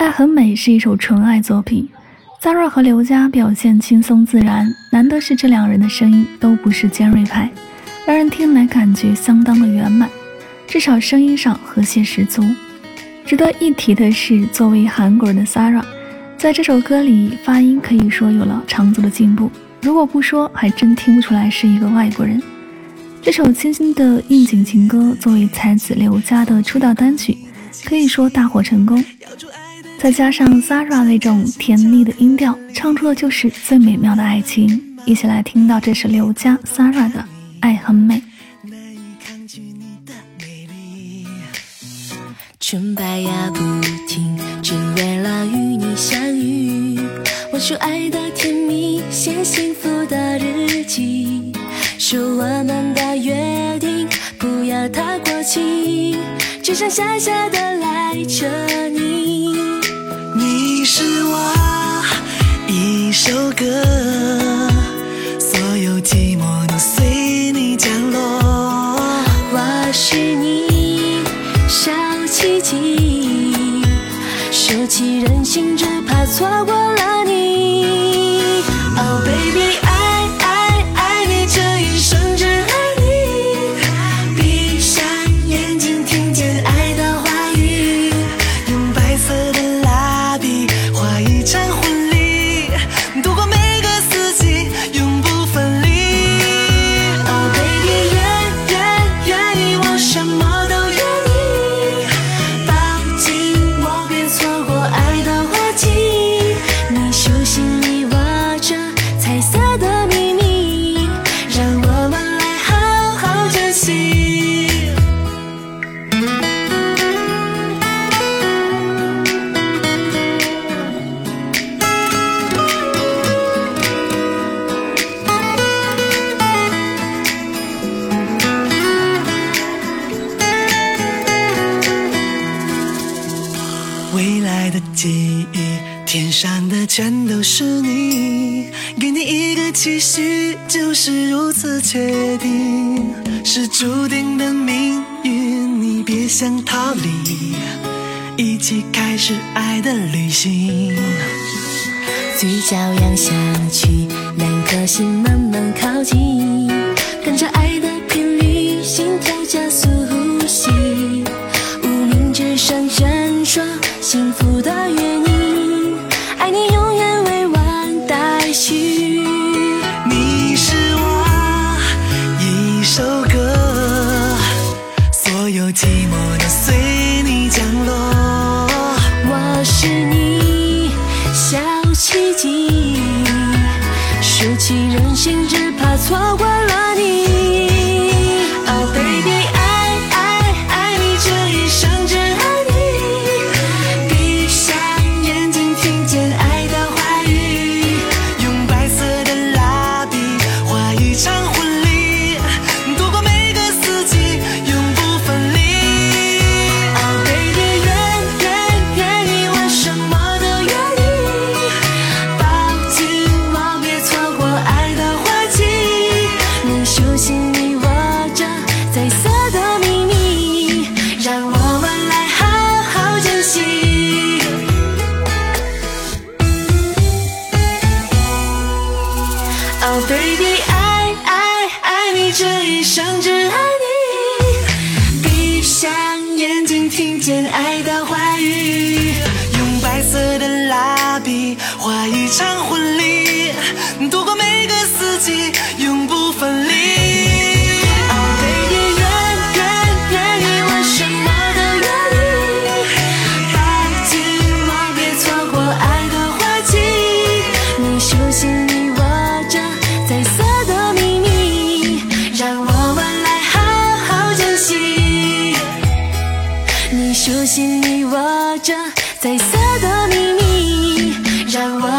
爱很美是一首纯爱作品，Zara 和刘佳表现轻松自然，难得是这两人的声音都不是尖锐派，让人听来感觉相当的圆满，至少声音上和谐十足。值得一提的是，作为韩国人的 Zara，在这首歌里发音可以说有了长足的进步，如果不说，还真听不出来是一个外国人。这首清新的应景情歌作为才子刘佳的出道单曲，可以说大获成功。再加上 Zara 那种甜腻的音调，唱出的就是最美妙的爱情。一起来听到这是刘佳 Zara 的《爱很美》。纯白呀不停，只为了与你相遇。我说爱的甜蜜，写幸福的日记，说我们的约定不要太过期，只想傻傻的赖着你。歌，所有寂寞都随你降落。我是你小奇迹，收起任性，只怕错过了天上的全都是你，给你一个期许，就是如此确定，是注定的命运，你别想逃离，一起开始爱的旅行。嘴角扬下去，两颗心慢慢靠近，跟着爱我是你小奇迹，收起任性，只怕错过听见爱的话语，用白色的蜡笔画一场婚礼，度过每个四季，手心里握着彩色的秘密，让我